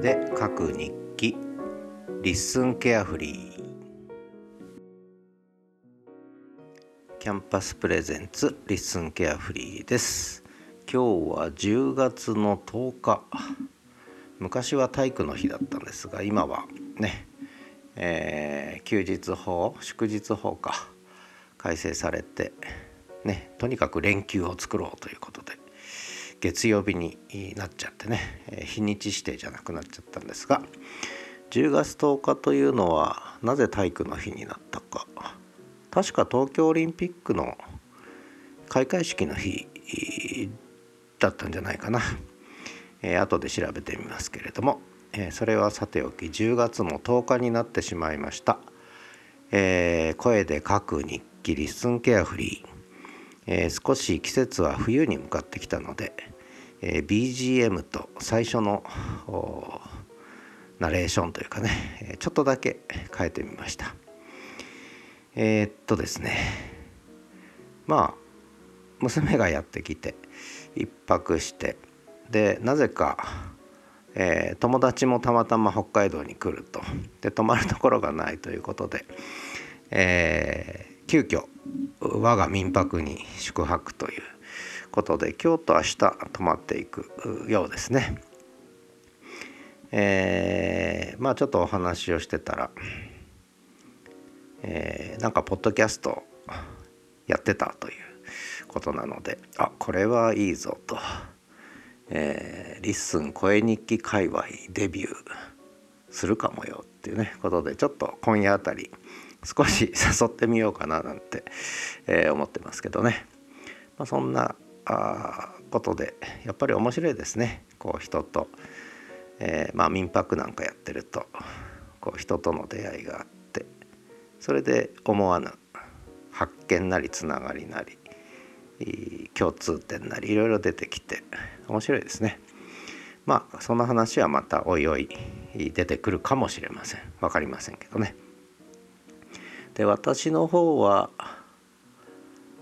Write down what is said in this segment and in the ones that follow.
で書く日記。 LISTEN carefree。キャンパス presents LISTEN carefree です。今日は10月の10日。昔は体育の日だったんですが今はね、えー、休日法祝日法か改正されてねとにかく連休を作ろうということで。月曜日になっちゃってね日にち指定じゃなくなっちゃったんですが10月10日というのはなぜ体育の日になったか。確か東京オリンピックの開会式の日だったんじゃないかな、えー、後で調べてみますけれども、えー、それはさておき10月も10日になってしまいました、えー、声で書く日記リッスンケアフリー、えー、少し季節は冬に向かってきたので、えー、BGM と最初のナレーションというかねちょっとだけ変えてみました。えー、っとですね。まあ娘がやってきて1泊してでなぜか、えー、友達もたまたま北海道に来ると。で泊まるところがないということで、えー、急遽我が民泊に宿泊ということで今日と明日泊まっていくようですね。えー、まあちょっとお話をしてたら、えー、なんかポッドキャストやってたということなのであこれはいいぞと、えー、 LISTEN 声日記界隈デビューするかもよっていうねことでちょっと今夜あたり少し 誘ってみようかななんて、えー、思ってますけどね、まあ、そんなことでやっぱり面白いですねこう人と、えー、まあ民泊なんかやってるとこう人との出会いがあってそれで思わぬ発見なりつながりなり共通点なりいろいろ出てきて面白いですね。まあその話はまたおいおい出てくるかもしれません分かりませんけどね。で私の方は、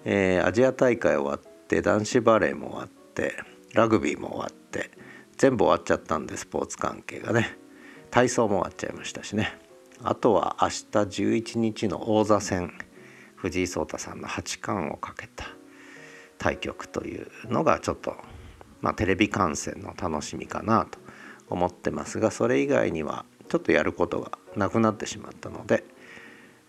えー、アジア大会終わって男子バレーも終わってラグビーも終わって全部終わっちゃったんでスポーツ関係がね。体操も終わっちゃいましたしね。あとは明日11日の王座戦藤井聡太さんの八冠をかけた対局というのがちょっと、まあ、テレビ観戦の楽しみかなと思ってますがそれ以外にはちょっとやることがなくなってしまったので、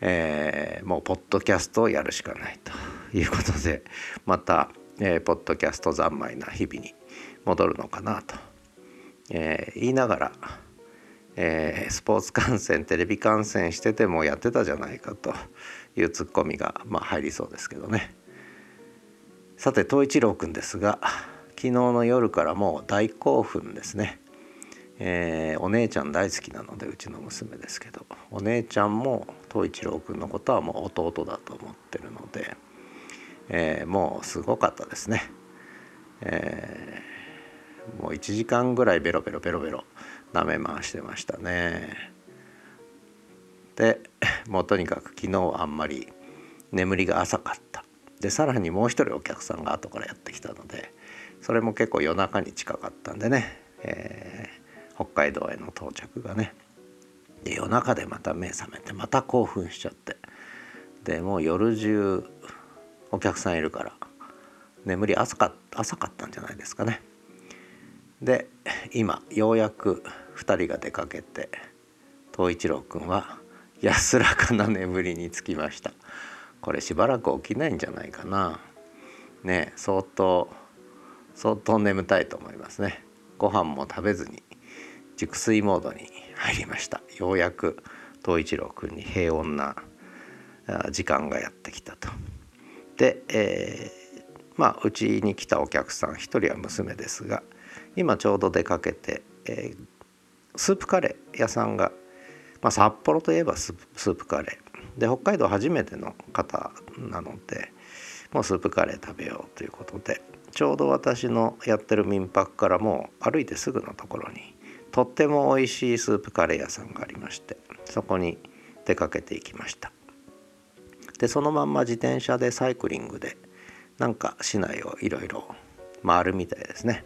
えー、もうポッドキャストをやるしかないということでまた、えー、ポッドキャスト三昧な日々に戻るのかなと、えー、言いながら、えー、スポーツ観戦テレビ観戦しててもやってたじゃないかというツッコミが、まあ、入りそうですけどね。さて東一郎くんですが昨日の夜からもう大興奮ですね、えー、お姉ちゃん大好きなのでうちの娘ですけどお姉ちゃんも東一郎くんのことはもう弟だと思ってるので、えー、もうすごかったですね、えー、もう1時間ぐらいベロベロベロベロ舐め回してましたね。でもうとにかく昨日はあんまり眠りが浅かった。でさらにもう一人お客さんが後からやってきたのでそれも結構夜中に近かったんでね、えー、北海道への到着がね。で夜中でまた目覚めてまた興奮しちゃって。でもう夜中お客さんいるから。眠り浅か浅かったんじゃないですかね。で今ようやく2人が出かけて東一郎くんは安らかな眠りにつきました。これしばらく起きないんじゃないかな。ね相当相当眠たいと思いますね。ご飯も食べずに熟睡モードに入りました。ようやく東一郎君に平穏な時間がやってきたと。で、えー、まあうちに来たお客さん1人は娘ですが今ちょうど出かけて、えー、スープカレー屋さんが、まあ、札幌といえばスープカレー。で北海道初めての方なのでもうスープカレー食べようということでちょうど私のやってる民泊からもう歩いてすぐのところにとっても美味しいスープカレー屋さんがありましてそこに出かけていきました。でそのまんま自転車でサイクリングでなんか市内をいろいろ回るみたいですね。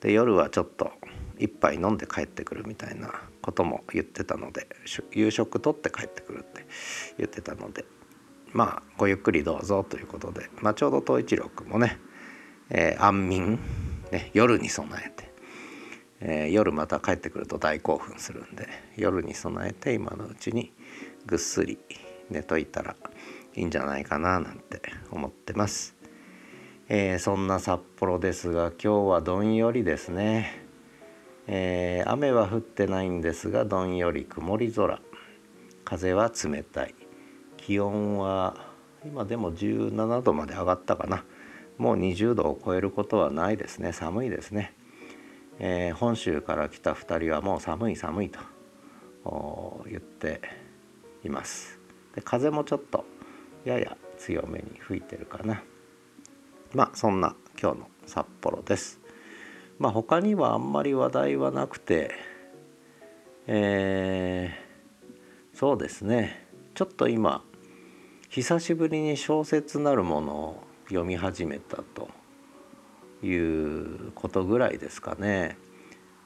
で夜はちょっと一杯飲んで帰ってくるみたいなことも言ってたので夕食とって帰ってくるって言ってたのでまあごゆっくりどうぞということで、まあ、ちょうど東一郎君もね、えー、安眠、ね、夜に備えて、えー、夜また帰ってくると大興奮するんで夜に備えて今のうちにぐっすり寝といたらいいんじゃないかななんて思ってます。えー、そんな札幌ですが今日はどんよりですね、えー、雨は降ってないんですがどんより曇り空。風は冷たい。気温は今でも17度まで上がったかな。もう20度を超えることはないですね。寒いですね、えー、本州から来た2人はもう寒い寒いと言っています。で風もちょっとやや強めに吹いてるかな。まあそんな今日の札幌です。まあ他にはあんまり話題はなくて、えー、そうですね。ちょっと今久しぶりに小説なるものを読み始めたということぐらいですかね。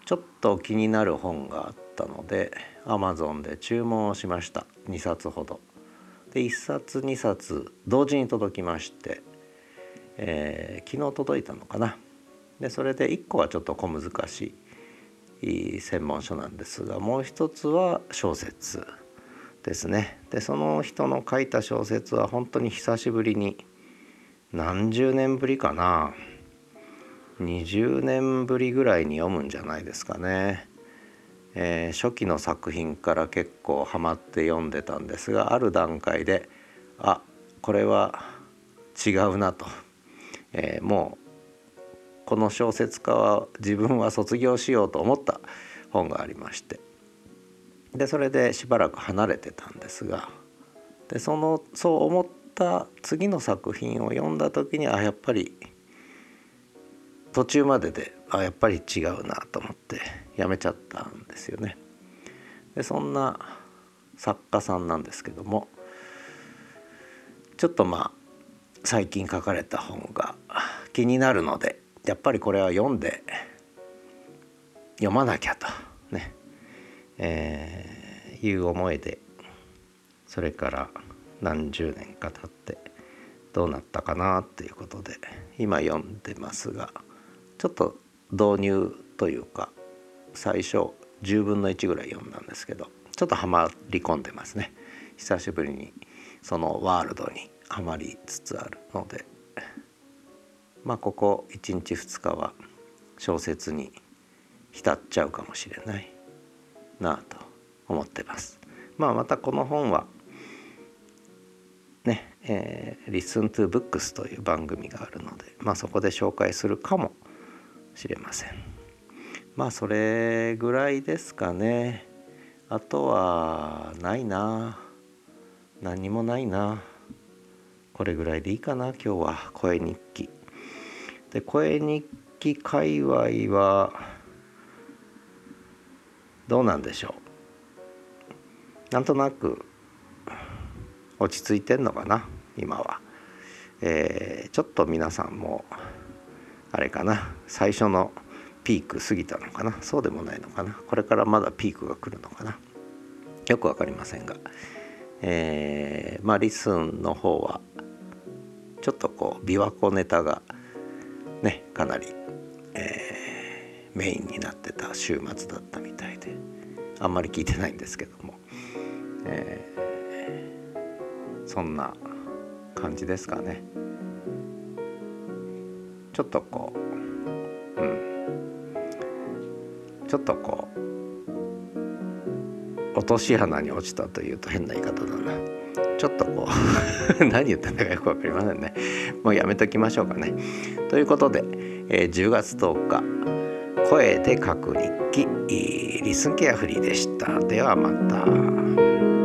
ちょっと気になる本があったので Amazon で注文をしました。2冊ほど。で1冊2冊同時に届きましてえー、昨日届いたのかな。でそれで1個はちょっと小難しい専門書なんですがもう一つは小説ですね。でその人の書いた小説は本当に久しぶりに何十年ぶりかな。20年ぶりぐらいに読むんじゃないですかね、えー、初期の作品から結構ハマって読んでたんですがある段階であこれは違うなと。えー、もうこの小説家は自分は卒業しようと思った本がありまして。でそれでしばらく離れてたんですが。でそのそう思った次の作品を読んだ時にあやっぱり途中までであやっぱり違うなと思ってやめちゃったんですよね。でそんな作家さんなんですけどもちょっとまあ最近書かれた本が気になるのでやっぱりこれは読んで読まなきゃとね、えー、いう思いでそれから何十年か経ってどうなったかなっていうことで今読んでますがちょっと導入というか最初10分の1ぐらい読んだんですけどちょっとはまり込んでますね久しぶりにそのワールドにはまりつつあるのでまあここ1日2日は小説に浸っちゃうかもしれないなあと思ってます。まあまたこの本はねえー、Listen to Books という番組があるので、まあ、そこで紹介するかもしれません。まあそれぐらいですかね。あとはないな。何もないな。これぐらいでいいかな今日は声日記で声日記界隈はどうなんでしょうなんとなく落ち着いてんのかな今は、えー、ちょっと皆さんもあれかな。最初のピーク過ぎたのかな。そうでもないのかな。これからまだピークが来るのかな。よく分かりませんが、えー、まあリスンの方はちょっとこう琵琶湖ネタがねかなり、えー、メインになってた週末だったみたいであんまり聞いてないんですけども、えー、そんな感じですかね。ちょっとこう、うん、ちょっとこう落とし穴に落ちたというと変な言い方だな。ちょっとこう 何言ったんだかよく分かりませんねもうやめときましょうかねということで、えー、10月10日声で書く日記リスンケアフリーでしたではまた。